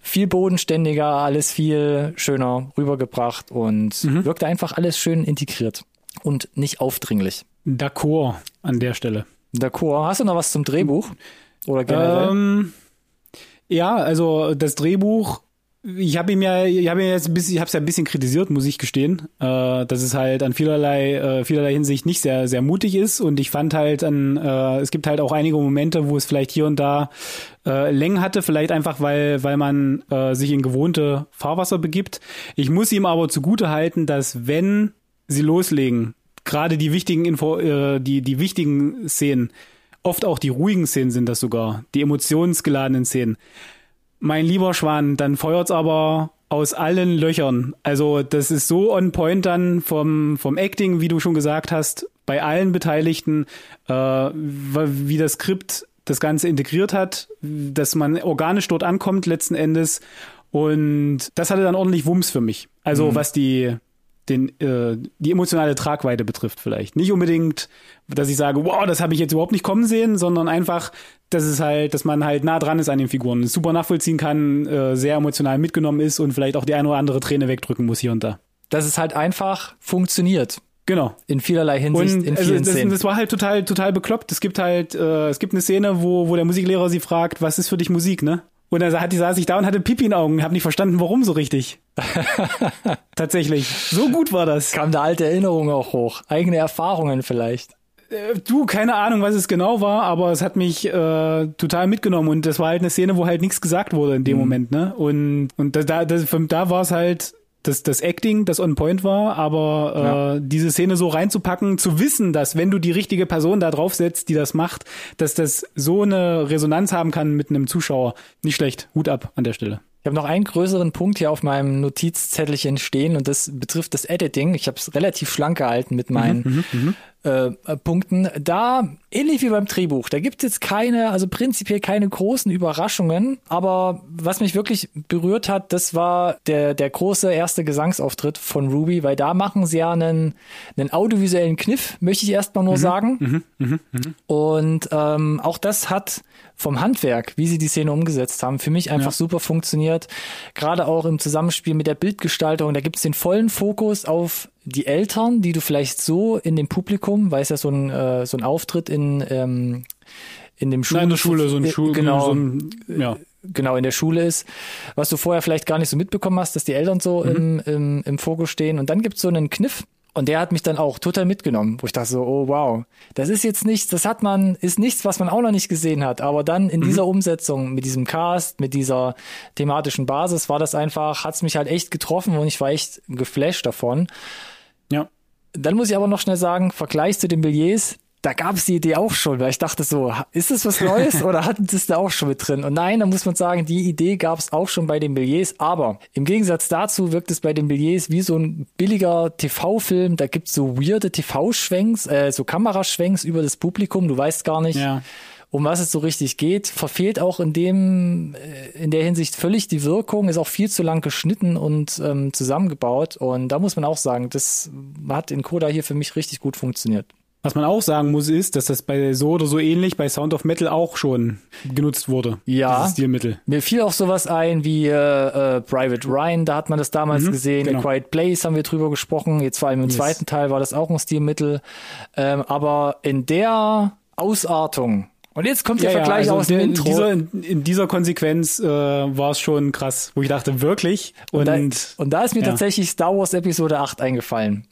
viel bodenständiger, alles viel schöner rübergebracht und mhm. wirkte einfach alles schön integriert und nicht aufdringlich. D'accord an der Stelle. D'accord. Hast du noch was zum Drehbuch? Oder generell? Ähm, ja, also das Drehbuch ich habe ihm ja, ich habe jetzt ein bisschen, ich habe es ja ein bisschen kritisiert, muss ich gestehen, äh, dass es halt an vielerlei, äh, vielerlei Hinsicht nicht sehr, sehr mutig ist. Und ich fand halt an, äh, es gibt halt auch einige Momente, wo es vielleicht hier und da äh, Längen hatte, vielleicht einfach, weil, weil man äh, sich in gewohnte Fahrwasser begibt. Ich muss ihm aber zugute halten, dass wenn sie loslegen, gerade die wichtigen Info, äh, die, die wichtigen Szenen, oft auch die ruhigen Szenen sind das sogar, die emotionsgeladenen Szenen mein lieber Schwan, dann feuert's aber aus allen Löchern. Also das ist so on point dann vom, vom Acting, wie du schon gesagt hast, bei allen Beteiligten, äh, wie das Skript das Ganze integriert hat, dass man organisch dort ankommt letzten Endes. Und das hatte dann ordentlich Wumms für mich. Also mhm. was die den, äh, die emotionale Tragweite betrifft vielleicht. Nicht unbedingt, dass ich sage, wow, das habe ich jetzt überhaupt nicht kommen sehen, sondern einfach, dass es halt, dass man halt nah dran ist an den Figuren, super nachvollziehen kann, äh, sehr emotional mitgenommen ist und vielleicht auch die eine oder andere Träne wegdrücken muss hier und da. Dass es halt einfach funktioniert. Genau. In vielerlei Hinsicht, und in also vielen das, Szenen. Das war halt total, total bekloppt. Es gibt halt, äh, es gibt eine Szene, wo, wo der Musiklehrer sie fragt, was ist für dich Musik, ne? Und dann hat die, saß ich da und hatte Pipi in Augen. Hab nicht verstanden, warum so richtig. <laughs> Tatsächlich. So gut war das. Kam da alte Erinnerungen auch hoch. Eigene Erfahrungen vielleicht. Äh, du, keine Ahnung, was es genau war, aber es hat mich äh, total mitgenommen und das war halt eine Szene, wo halt nichts gesagt wurde in dem mhm. Moment, ne? Und und da da, da war es halt das, das Acting, das on point war, aber äh, ja. diese Szene so reinzupacken, zu wissen, dass wenn du die richtige Person da draufsetzt, die das macht, dass das so eine Resonanz haben kann mit einem Zuschauer. Nicht schlecht. Hut ab an der Stelle. Ich habe noch einen größeren Punkt hier auf meinem Notizzettelchen stehen und das betrifft das Editing. Ich habe es relativ schlank gehalten mit meinen mhm, mhm, äh, Punkten. Da, ähnlich wie beim Drehbuch, da gibt es jetzt keine, also prinzipiell keine großen Überraschungen, aber was mich wirklich berührt hat, das war der, der große erste Gesangsauftritt von Ruby, weil da machen sie ja einen, einen audiovisuellen Kniff, möchte ich erstmal nur mhm, sagen. Mhm, mh, mh. Und ähm, auch das hat vom Handwerk, wie sie die Szene umgesetzt haben, für mich einfach ja. super funktioniert. Gerade auch im Zusammenspiel mit der Bildgestaltung, da gibt es den vollen Fokus auf die Eltern, die du vielleicht so in dem Publikum, weil es ja so ein, äh, so ein Auftritt in, ähm, in dem Schul Nein, in der Schule, so ein Schul genau, so ein, ja. genau in der Schule ist, was du vorher vielleicht gar nicht so mitbekommen hast, dass die Eltern so mhm. im, im, im Fokus stehen. Und dann gibt's so einen Kniff, und der hat mich dann auch total mitgenommen, wo ich dachte so, oh wow, das ist jetzt nichts, das hat man, ist nichts, was man auch noch nicht gesehen hat. Aber dann in mhm. dieser Umsetzung, mit diesem Cast, mit dieser thematischen Basis, war das einfach, hat's mich halt echt getroffen und ich war echt geflasht davon. Ja. Dann muss ich aber noch schnell sagen, Vergleich zu den Billets, da gab es die Idee auch schon, weil ich dachte so, ist das was <laughs> Neues oder hatten das da auch schon mit drin? Und nein, da muss man sagen, die Idee gab es auch schon bei den Billets, aber im Gegensatz dazu wirkt es bei den Billets wie so ein billiger TV-Film, da gibt's so weirde TV-Schwenks, äh, so Kameraschwenks über das Publikum, du weißt gar nicht. Ja um was es so richtig geht, verfehlt auch in dem, äh, in der Hinsicht völlig die Wirkung, ist auch viel zu lang geschnitten und ähm, zusammengebaut. Und da muss man auch sagen, das hat in Coda hier für mich richtig gut funktioniert. Was man auch sagen muss, ist, dass das bei so oder so ähnlich bei Sound of Metal auch schon genutzt wurde. Ja. Dieses Stilmittel. Mir fiel auch sowas ein wie äh, äh, Private Ryan, da hat man das damals mhm, gesehen. Genau. A Quiet Place haben wir drüber gesprochen. Jetzt vor allem im yes. zweiten Teil war das auch ein Stilmittel. Ähm, aber in der Ausartung und jetzt kommt der ja, Vergleich ja, also aus dem in Intro. Dieser, in dieser Konsequenz äh, war es schon krass, wo ich dachte, wirklich? Und, und, da, und da ist mir ja. tatsächlich Star Wars Episode 8 eingefallen.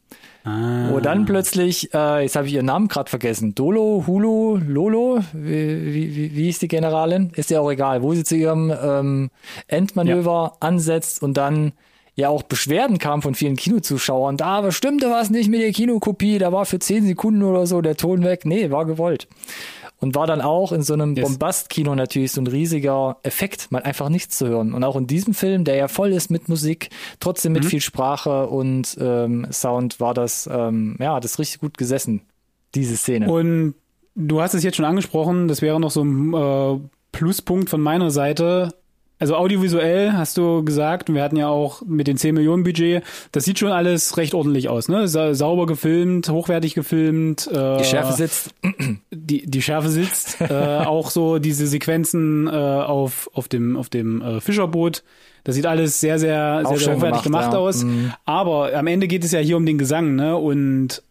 Ah. Wo dann plötzlich, äh, jetzt habe ich ihren Namen gerade vergessen, Dolo, Hulu, Lolo, wie, wie, wie hieß die Generalin? Ist ja auch egal, wo sie zu ihrem ähm, Endmanöver ja. ansetzt und dann ja auch Beschwerden kam von vielen Kinozuschauern. Da stimmte was nicht mit der Kinokopie, da war für zehn Sekunden oder so der Ton weg. Nee, war gewollt und war dann auch in so einem yes. Bombast-Kino natürlich so ein riesiger Effekt, mal einfach nichts zu hören. Und auch in diesem Film, der ja voll ist mit Musik, trotzdem mit mhm. viel Sprache und ähm, Sound, war das, ähm, ja, das richtig gut gesessen. diese Szene. Und du hast es jetzt schon angesprochen, das wäre noch so ein äh, Pluspunkt von meiner Seite. Also audiovisuell hast du gesagt, wir hatten ja auch mit den 10 Millionen Budget, das sieht schon alles recht ordentlich aus, ne? Sa sauber gefilmt, hochwertig gefilmt. Äh, die Schärfe sitzt. <clears throat> Die, die Schärfe sitzt. äh, <laughs> auch so diese Sequenzen äh, auf, auf dem, auf dem äh, Fischerboot. Das sieht alles sehr, sehr, sehr, sehr hochwertig gemacht, gemacht ja. aus. Mhm. Aber am Ende geht es ja hier um den Gesang, ne? Und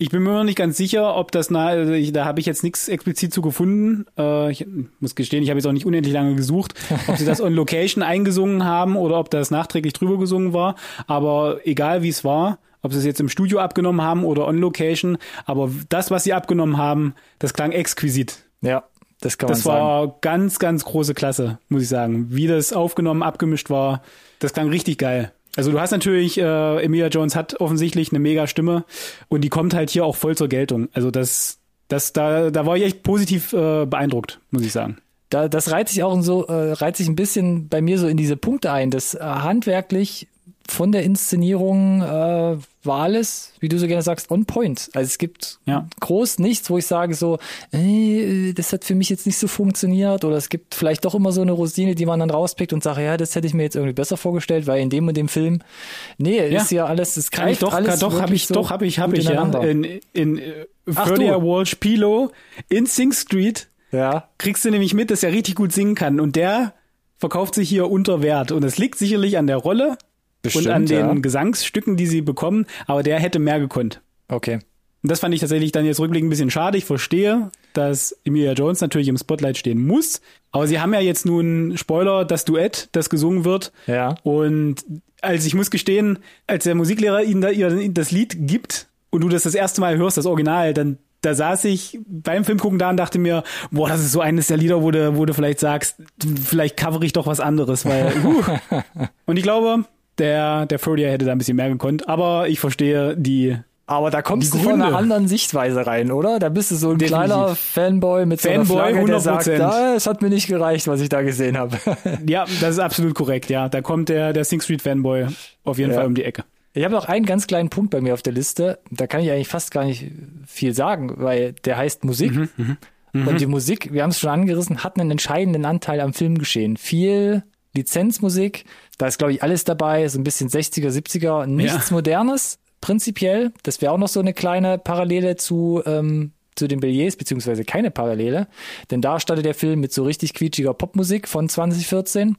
ich bin mir noch nicht ganz sicher, ob das na, also ich, da habe ich jetzt nichts explizit zu gefunden. Äh, ich muss gestehen, ich habe jetzt auch nicht unendlich lange gesucht, ob sie das <laughs> on Location eingesungen haben oder ob das nachträglich drüber gesungen war. Aber egal wie es war, ob sie es jetzt im Studio abgenommen haben oder on Location, aber das, was sie abgenommen haben, das klang exquisit. Ja, das kann man das sagen. Das war ganz, ganz große Klasse, muss ich sagen. Wie das aufgenommen, abgemischt war, das klang richtig geil. Also du hast natürlich, äh, Emilia Jones hat offensichtlich eine mega Stimme und die kommt halt hier auch voll zur Geltung. Also das, das, da, da war ich echt positiv äh, beeindruckt, muss ich sagen. Da, das reiht sich auch so, äh, reiht sich ein bisschen bei mir so in diese Punkte ein, dass äh, handwerklich von der Inszenierung äh, war alles, wie du so gerne sagst, on point. Also es gibt ja. groß nichts, wo ich sage so, ey, das hat für mich jetzt nicht so funktioniert oder es gibt vielleicht doch immer so eine Rosine, die man dann rauspickt und sagt, ja, das hätte ich mir jetzt irgendwie besser vorgestellt, weil in dem und dem Film, nee, ja. ist ja alles, das kann, ich doch, alles doch, habe ich, so doch, habe ich, habe ich, ja, in, in, in Ferdia Walsh Pilo in Sing Street, ja. kriegst du nämlich mit, dass er richtig gut singen kann und der verkauft sich hier unter Wert und es liegt sicherlich an der Rolle, Bestimmt, und an den ja. Gesangsstücken, die sie bekommen, aber der hätte mehr gekonnt. Okay. Und das fand ich tatsächlich dann jetzt rückblickend ein bisschen schade. Ich verstehe, dass Emilia Jones natürlich im Spotlight stehen muss. Aber sie haben ja jetzt nun Spoiler, das Duett, das gesungen wird. Ja. Und als ich muss gestehen, als der Musiklehrer ihnen da ihr das Lied gibt und du das das erste Mal hörst, das Original, dann da saß ich beim Filmgucken da und dachte mir, boah, das ist so eines der Lieder, wo du, wo du vielleicht sagst, vielleicht cover ich doch was anderes, weil, uh. <laughs> Und ich glaube, der, der Furrier hätte da ein bisschen mehr gekonnt, aber ich verstehe die. Aber da kommst du von einer anderen Sichtweise rein, oder? Da bist du so ein Definitiv. kleiner Fanboy mit Fanboy, so einer Flagge, 100%. der sagt, ah, es hat mir nicht gereicht, was ich da gesehen habe. <laughs> ja, das ist absolut korrekt, ja. Da kommt der, der Sing Street Fanboy auf jeden ja. Fall um die Ecke. Ich habe noch einen ganz kleinen Punkt bei mir auf der Liste. Da kann ich eigentlich fast gar nicht viel sagen, weil der heißt Musik. Mhm, mh. Mhm. Und die Musik, wir haben es schon angerissen, hat einen entscheidenden Anteil am Filmgeschehen. Viel Lizenzmusik, da ist, glaube ich, alles dabei, so ein bisschen 60er, 70er, nichts ja. Modernes, prinzipiell. Das wäre auch noch so eine kleine Parallele zu, ähm, zu den Billets, beziehungsweise keine Parallele. Denn da startet der Film mit so richtig quietschiger Popmusik von 2014.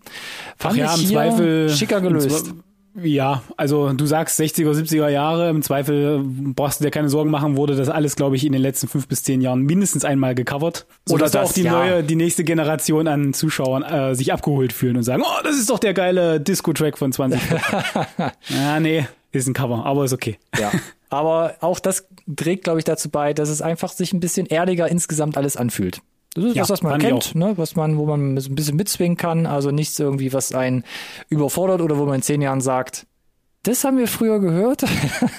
Fand Ach ja, ich im Zweifel schicker gelöst. Ja, also du sagst 60er, 70er Jahre, im Zweifel brauchst du dir keine Sorgen machen, wurde das alles, glaube ich, in den letzten fünf bis zehn Jahren mindestens einmal gecovert. Oder dass auch die ja. neue, die nächste Generation an Zuschauern äh, sich abgeholt fühlen und sagen, oh, das ist doch der geile Disco-Track von 20. <laughs> ja, nee, ist ein Cover, aber ist okay. Ja. Aber auch das trägt, glaube ich, dazu bei, dass es einfach sich ein bisschen erdiger insgesamt alles anfühlt. Das ist ja, was, was man kennt, ne? was man, wo man ein bisschen mitzwingen kann. Also nichts irgendwie, was einen überfordert oder wo man in zehn Jahren sagt, das haben wir früher gehört.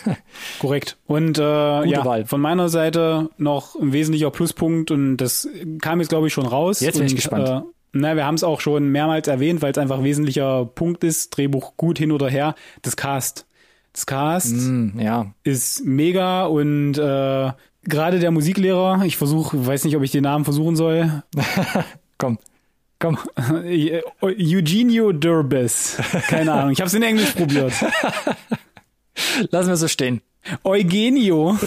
<laughs> Korrekt. Und äh, ja, Wahl. von meiner Seite noch ein wesentlicher Pluspunkt und das kam jetzt, glaube ich, schon raus. Jetzt bin und, ich gespannt. Äh, na, wir haben es auch schon mehrmals erwähnt, weil es einfach ein wesentlicher Punkt ist. Drehbuch gut hin oder her. Das Cast. Das Cast mm, ja. ist mega und äh, gerade der Musiklehrer, ich versuche, weiß nicht, ob ich den Namen versuchen soll. <laughs> Komm. Komm. Eugenio Durbis. Keine <laughs> Ahnung. Ich habe es in Englisch probiert. Lassen wir so stehen. Eugenio,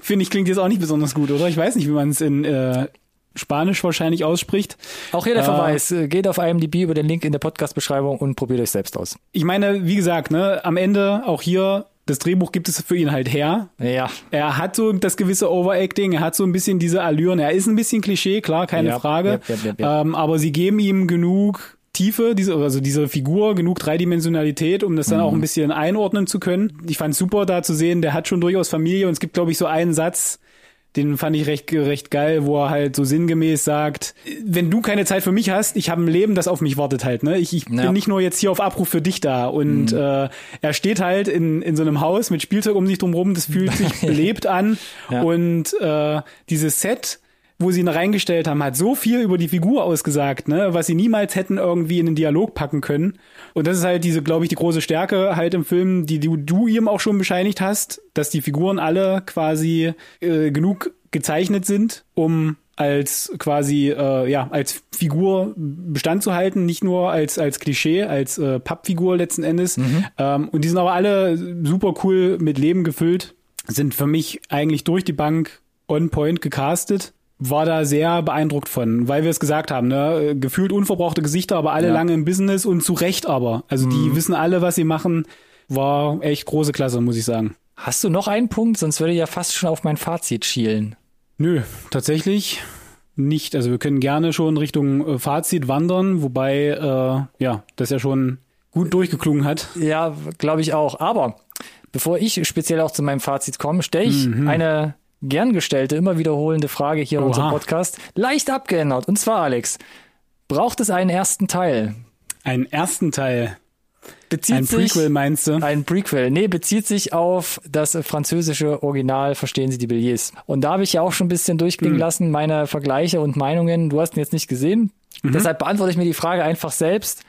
finde ich, klingt jetzt auch nicht besonders gut, oder? Ich weiß nicht, wie man es in äh, Spanisch wahrscheinlich ausspricht. Auch hier der äh, Verweis. Geht auf IMDb über den Link in der Podcast-Beschreibung und probiert euch selbst aus. Ich meine, wie gesagt, ne, am Ende auch hier das Drehbuch gibt es für ihn halt her. Ja. Er hat so das gewisse Overacting, er hat so ein bisschen diese Allüren. Er ist ein bisschen Klischee, klar, keine ja, Frage. Ja, ja, ähm, aber sie geben ihm genug Tiefe, diese, also diese Figur, genug Dreidimensionalität, um das dann mhm. auch ein bisschen einordnen zu können. Ich fand super da zu sehen, der hat schon durchaus Familie und es gibt, glaube ich, so einen Satz, den fand ich recht, recht geil, wo er halt so sinngemäß sagt, wenn du keine Zeit für mich hast, ich habe ein Leben, das auf mich wartet halt. Ne? Ich, ich ja. bin nicht nur jetzt hier auf Abruf für dich da. Und mhm. äh, er steht halt in, in so einem Haus mit Spielzeug um sich drumherum, das fühlt sich <laughs> belebt an. Ja. Und äh, dieses Set wo sie ihn reingestellt haben, hat so viel über die Figur ausgesagt, ne, was sie niemals hätten irgendwie in den Dialog packen können. Und das ist halt diese, glaube ich, die große Stärke halt im Film, die du, du ihm auch schon bescheinigt hast, dass die Figuren alle quasi äh, genug gezeichnet sind, um als quasi äh, ja als Figur Bestand zu halten, nicht nur als als Klischee, als äh, Pappfigur letzten Endes. Mhm. Ähm, und die sind aber alle super cool mit Leben gefüllt, sind für mich eigentlich durch die Bank on point gecastet. War da sehr beeindruckt von, weil wir es gesagt haben, ne? gefühlt unverbrauchte Gesichter, aber alle ja. lange im Business und zu Recht aber. Also mhm. die wissen alle, was sie machen. War echt große Klasse, muss ich sagen. Hast du noch einen Punkt? Sonst würde ich ja fast schon auf mein Fazit schielen. Nö, tatsächlich nicht. Also wir können gerne schon Richtung äh, Fazit wandern, wobei äh, ja, das ja schon gut durchgeklungen hat. Ja, glaube ich auch. Aber bevor ich speziell auch zu meinem Fazit komme, stelle ich mhm. eine gern gestellte, immer wiederholende Frage hier in unserem Podcast, leicht abgeändert. Und zwar, Alex, braucht es einen ersten Teil? Einen ersten Teil? bezieht ein sich, Prequel meinst du? Ein Prequel. Nee, bezieht sich auf das französische Original Verstehen Sie die Billets. Und da habe ich ja auch schon ein bisschen durchklingen mhm. lassen, meine Vergleiche und Meinungen. Du hast ihn jetzt nicht gesehen. Mhm. Deshalb beantworte ich mir die Frage einfach selbst.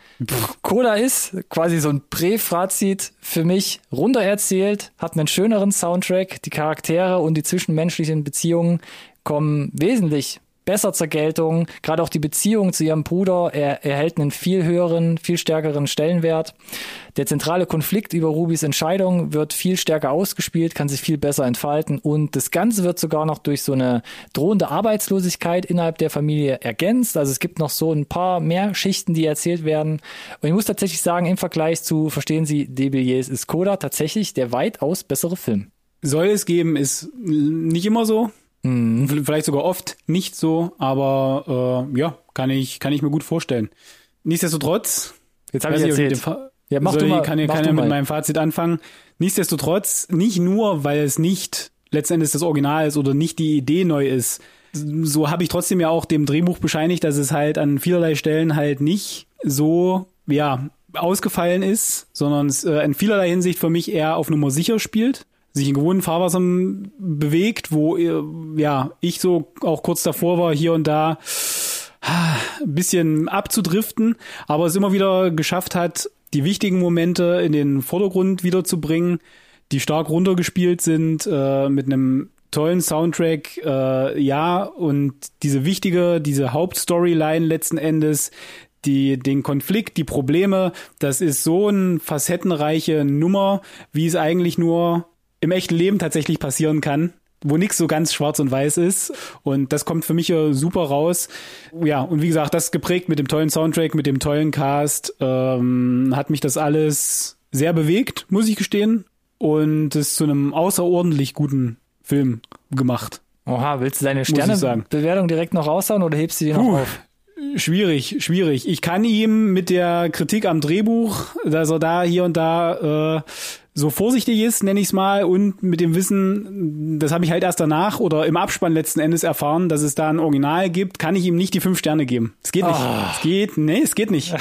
Coda ist quasi so ein Präfazit für mich runter erzählt, hat einen schöneren Soundtrack, die Charaktere und die zwischenmenschlichen Beziehungen kommen wesentlich besser zur Geltung. Gerade auch die Beziehung zu ihrem Bruder er, erhält einen viel höheren, viel stärkeren Stellenwert. Der zentrale Konflikt über Rubys Entscheidung wird viel stärker ausgespielt, kann sich viel besser entfalten und das Ganze wird sogar noch durch so eine drohende Arbeitslosigkeit innerhalb der Familie ergänzt. Also es gibt noch so ein paar mehr Schichten, die erzählt werden. Und ich muss tatsächlich sagen, im Vergleich zu Verstehen Sie, Debilliers ist Coda tatsächlich der weitaus bessere Film. Soll es geben, ist nicht immer so. Mhm. Vielleicht sogar oft nicht so, aber äh, ja, kann ich, kann ich mir gut vorstellen. Nichtsdestotrotz, jetzt habe ich erzählt. Ja, mach du mal, kann, ja mit meinem Fazit anfangen. Nichtsdestotrotz, nicht nur, weil es nicht letztendlich das Original ist oder nicht die Idee neu ist, so habe ich trotzdem ja auch dem Drehbuch bescheinigt, dass es halt an vielerlei Stellen halt nicht so, ja, ausgefallen ist, sondern es äh, in vielerlei Hinsicht für mich eher auf Nummer sicher spielt sich in gewohnten Fahrwassern bewegt, wo äh, ja ich so auch kurz davor war, hier und da ein bisschen abzudriften, aber es immer wieder geschafft hat, die wichtigen Momente in den Vordergrund wiederzubringen, die stark runtergespielt sind, äh, mit einem tollen Soundtrack, äh, ja, und diese wichtige, diese Hauptstoryline letzten Endes, die, den Konflikt, die Probleme, das ist so eine facettenreiche Nummer, wie es eigentlich nur im echten Leben tatsächlich passieren kann wo nichts so ganz schwarz und weiß ist. Und das kommt für mich ja super raus. Ja, und wie gesagt, das geprägt mit dem tollen Soundtrack, mit dem tollen Cast, ähm, hat mich das alles sehr bewegt, muss ich gestehen. Und es zu einem außerordentlich guten Film gemacht. Oha, willst du deine Sternebewertung direkt noch raushauen oder hebst du die noch Puh, auf? Schwierig, schwierig. Ich kann ihm mit der Kritik am Drehbuch, dass er da hier und da äh, so vorsichtig ist, nenne ich es mal, und mit dem Wissen, das habe ich halt erst danach oder im Abspann letzten Endes erfahren, dass es da ein Original gibt, kann ich ihm nicht die fünf Sterne geben. Es geht nicht. Oh. Es geht, nee, es geht nicht.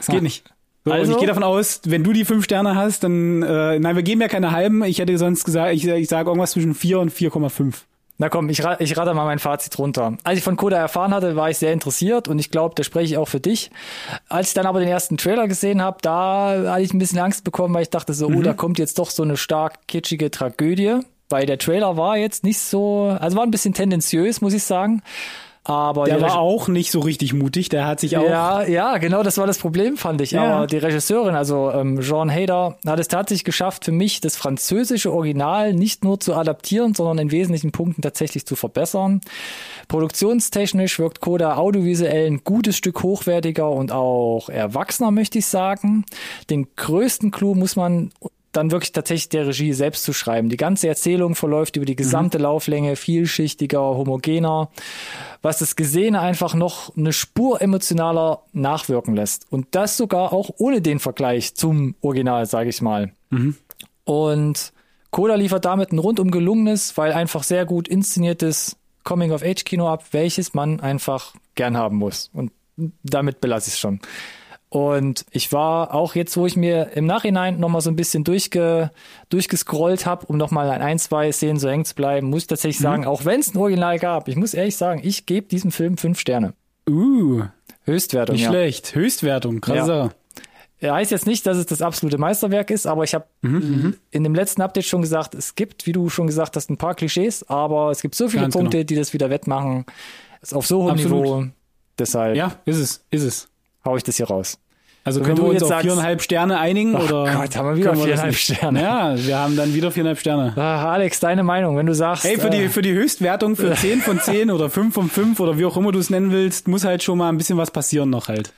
Es geht nicht. So, also? Und ich also? gehe davon aus, wenn du die fünf Sterne hast, dann, äh, nein, wir geben ja keine halben. Ich hätte sonst gesagt, ich, ich sage irgendwas zwischen vier und 4,5. Na komm, ich, ich rate mal mein Fazit runter. Als ich von Koda erfahren hatte, war ich sehr interessiert und ich glaube, da spreche ich auch für dich. Als ich dann aber den ersten Trailer gesehen habe, da hatte ich ein bisschen Angst bekommen, weil ich dachte so, mhm. oh, da kommt jetzt doch so eine stark kitschige Tragödie. Weil der Trailer war jetzt nicht so, also war ein bisschen tendenziös, muss ich sagen. Aber der war auch nicht so richtig mutig, der hat sich auch. Ja, ja, genau, das war das Problem, fand ich. Ja. Aber die Regisseurin, also ähm, Jean Hader, hat es tatsächlich geschafft, für mich das französische Original nicht nur zu adaptieren, sondern in wesentlichen Punkten tatsächlich zu verbessern. Produktionstechnisch wirkt Coda audiovisuell ein gutes Stück hochwertiger und auch erwachsener, möchte ich sagen. Den größten Clou muss man dann wirklich tatsächlich der Regie selbst zu schreiben. Die ganze Erzählung verläuft über die gesamte mhm. Lauflänge, vielschichtiger, homogener, was das Gesehene einfach noch eine Spur emotionaler nachwirken lässt. Und das sogar auch ohne den Vergleich zum Original, sage ich mal. Mhm. Und Coda liefert damit ein rundum gelungenes, weil einfach sehr gut inszeniertes Coming-of-Age-Kino ab, welches man einfach gern haben muss. Und damit belasse ich es schon. Und ich war auch jetzt, wo ich mir im Nachhinein nochmal so ein bisschen durchge, durchgescrollt habe, um nochmal an ein, zwei Szenen so hängen zu bleiben, muss ich tatsächlich mhm. sagen, auch wenn es ein Original gab, ich muss ehrlich sagen, ich gebe diesem Film fünf Sterne. Uh. Höchstwertung. Nicht ja. schlecht. Höchstwertung, krasser. Ja. Er heißt jetzt nicht, dass es das absolute Meisterwerk ist, aber ich habe Mhm, in dem letzten Update schon gesagt, es gibt, wie du schon gesagt hast, ein paar Klischees, aber es gibt so viele Ganz Punkte, genau. die das wieder wettmachen. Ist auf so hohem Absolut. Niveau. Deshalb Ja, ist es, ist es. Hau ich das hier raus. Also können wir uns auf viereinhalb Sterne einigen Ach oder? Gott, haben wir wieder viereinhalb? Sterne. Ja, wir haben dann wieder viereinhalb Sterne. Ah, Alex, deine Meinung, wenn du sagst. Hey, für die, äh, für die Höchstwertung für <laughs> 10 von 10 oder 5 von 5 oder wie auch immer du es nennen willst, muss halt schon mal ein bisschen was passieren noch halt.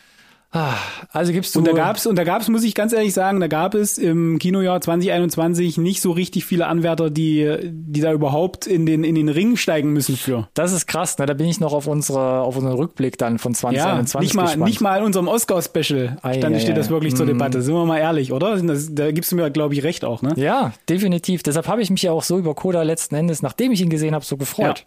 Also gibst du Und da gab's, und da gab's, muss ich ganz ehrlich sagen, da gab es im Kinojahr 2021 nicht so richtig viele Anwärter, die, die da überhaupt in den, in den Ring steigen müssen für. Das ist krass, ne? Da bin ich noch auf unsere, auf unseren Rückblick dann von Ja, 2021 nicht mal, gespannt. nicht mal in unserem Oscar-Special stand, ei, steht ei. das wirklich zur Mm. Debatte. Sind wir mal ehrlich, oder? Das, da gibst du mir, glaube ich, recht auch, ne? Ja, definitiv. Deshalb habe ich mich ja auch so über Koda letzten Endes, nachdem ich ihn gesehen habe, so gefreut.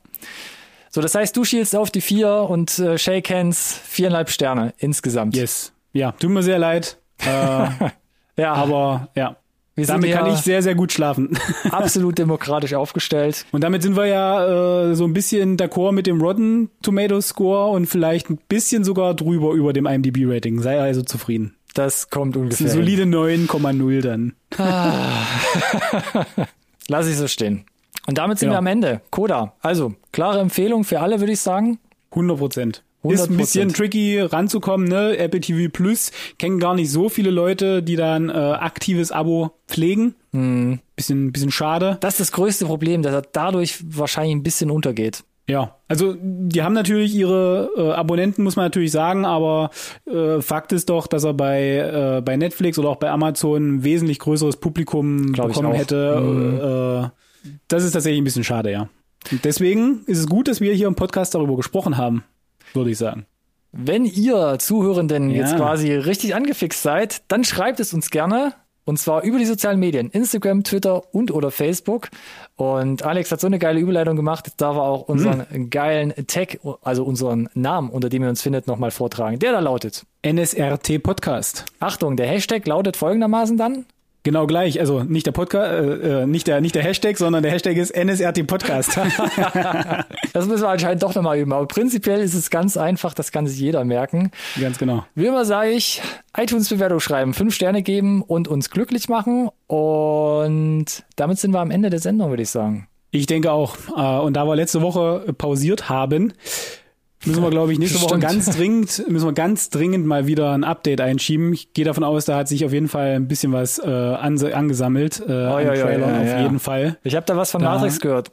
So, das heißt, du schielst auf die vier und äh, Shake Hands viereinhalb Sterne insgesamt. Yes. Ja, tut mir sehr leid. Äh, <laughs> Ja, aber ja, wir damit kann ich sehr, sehr gut schlafen. <laughs> absolut demokratisch aufgestellt. Und damit sind wir ja äh, so ein bisschen d'accord mit dem Rotten Tomatoes Score und vielleicht ein bisschen sogar drüber über dem IMDb-Rating. Sei also zufrieden. Das kommt ungefähr. hin. solide 9,0 dann. <laughs> Lass ich so stehen. Und damit sind Ja. wir am Ende. Koda. Also, klare Empfehlung für alle, würde ich sagen. 100 Prozent. Ist ein 100%. bisschen tricky ranzukommen, ne? Apple TV Plus kennen gar nicht so viele Leute, die dann äh, aktives Abo pflegen. Hm. Bisschen, bisschen schade. Das ist das größte Problem, dass er dadurch wahrscheinlich ein bisschen untergeht. Ja, also die haben natürlich ihre äh, Abonnenten, muss man natürlich sagen, aber äh, Fakt ist doch, dass er bei, äh, bei Netflix oder auch bei Amazon ein wesentlich größeres Publikum Glaub bekommen hätte. Äh, das ist tatsächlich ein bisschen schade, ja. Und deswegen ist es gut, dass wir hier im Podcast darüber gesprochen haben, würde ich sagen. Wenn ihr Zuhörenden Ja. jetzt quasi richtig angefixt seid, dann schreibt es uns gerne. Und zwar über die sozialen Medien, Instagram, Twitter und oder Facebook. Und Alex hat so eine geile Überleitung gemacht, darf er auch unseren Hm. geilen Tag, also unseren Namen, unter dem ihr uns findet, nochmal vortragen. Der da lautet. NSRT Podcast. Achtung, der Hashtag lautet folgendermaßen dann. Genau gleich, also nicht der Podcast, äh, äh, nicht der nicht der Hashtag, sondern der Hashtag ist NSRT Podcast. <laughs> Das müssen wir anscheinend doch nochmal üben. Aber prinzipiell ist es ganz einfach, das kann sich jeder merken. Ganz genau. Wie immer sage ich, iTunes-Bewertung schreiben, fünf Sterne geben und uns glücklich machen. Und damit sind wir am Ende der Sendung, würde ich sagen. Ich denke auch. Äh, Und da wir letzte Woche pausiert haben, müssen wir, glaube ich, nächste Woche ganz dringend, müssen wir ganz dringend mal wieder ein Update einschieben. Ich gehe davon aus, da hat sich auf jeden Fall ein bisschen was äh, angesammelt äh, an ja, Trailern, ja, auf ja. jeden Fall. Ich habe da was von Da- Matrix gehört.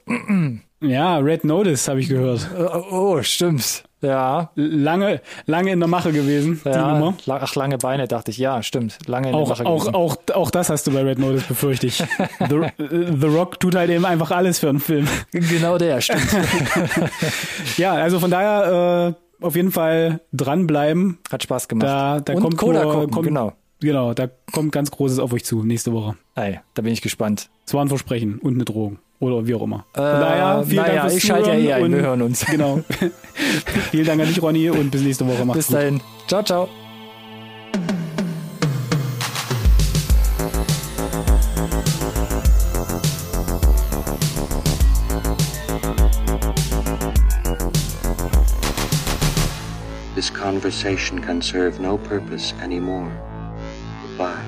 Ja, Red Notice habe ich gehört. Äh, Oh, stimmt. Ja, Lange, lange in der Mache gewesen, die ja. Nummer. La- Ach, lange Beine, dachte ich. Ja, stimmt. Lange in der Auch, Mache auch, gewesen. auch, auch das hast du bei Red Notice, befürchte ich. <laughs> The, äh, The Rock tut halt eben einfach alles für einen Film. Genau der, stimmt. <laughs> Ja, also von daher äh, auf jeden Fall dranbleiben. Hat Spaß gemacht. Da, da Und kommt Coda nur- gucken, kommt, genau. Genau, da kommt ganz Großes auf euch zu nächste Woche. Ey, da bin ich gespannt. Es war ein Versprechen und eine Drohung. Oder wie auch immer. Äh, Von daher, vielen naja, Dank fürs ich schalte ja eh ein, wir hören uns. Genau. <laughs> vielen Dank an dich, Ronny, und bis nächste Woche. Macht's Bis gut. dahin. Ciao, ciao. This conversation can serve no purpose anymore. Bye.